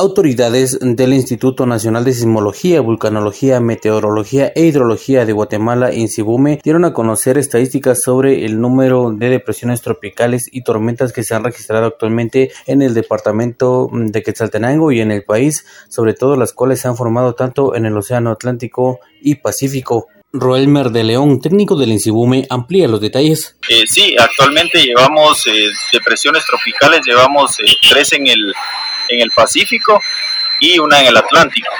Autoridades del Instituto Nacional de Sismología, Vulcanología, Meteorología e Hidrología de Guatemala, INSIBUME, dieron a conocer estadísticas sobre el número de depresiones tropicales y tormentas que se han registrado actualmente en el departamento de Quetzaltenango y en el país, sobre todo las cuales se han formado tanto en el Océano Atlántico y Pacífico. Roelmer de León, técnico del INSIBUME, amplía los detalles. Eh, sí, actualmente llevamos eh, depresiones tropicales, llevamos eh, tres en el en el Pacífico y una en el Atlántico.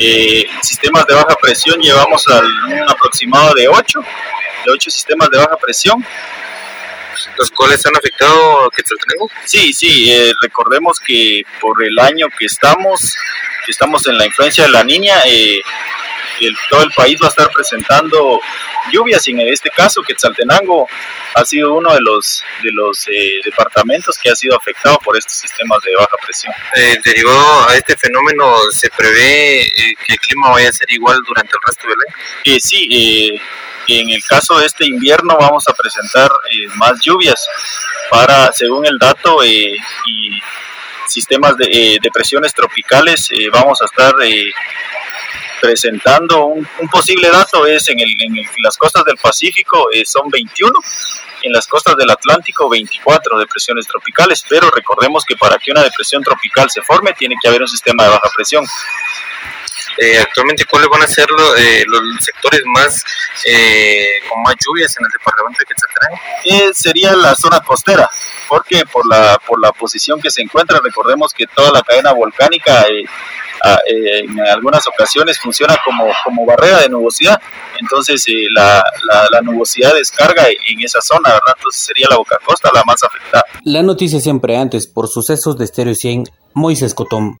Eh, sistemas de baja presión llevamos a un aproximado de 8, de 8 sistemas de baja presión. ¿Los cuales han afectado a Quetzaltenango? Sí, sí, eh, recordemos que por el año que estamos, que estamos en la influencia de la niña, eh, todo el país va a estar presentando lluvias y en este caso Quetzaltenango ha sido uno de los de los eh, departamentos que ha sido afectado por estos sistemas de baja presión. Eh, derivado a este fenómeno, ¿se prevé eh, que el clima vaya a ser igual durante el resto del año? Eh, sí, en el caso de este invierno vamos a presentar más lluvias para, según el dato y sistemas de depresiones tropicales, vamos a estar presentando un, posible dato es en, las costas del Pacífico eh, son 21, en las costas del Atlántico 24 depresiones tropicales, pero recordemos que para que una depresión tropical se forme tiene que haber un sistema de baja presión. Eh, actualmente, ¿cuáles van a ser eh, los sectores más con más lluvias en el departamento de Quetzaltenango? sería la zona costera, porque por la, por la posición que se encuentra, recordemos que toda la cadena volcánica eh, en algunas ocasiones funciona como, como barrera de nubosidad, entonces eh, la, la, nubosidad descarga en esa zona, ¿verdad? Entonces sería la Boca Costa la más afectada. La noticia siempre antes por sucesos de Stereo 100, Moisés Cotón.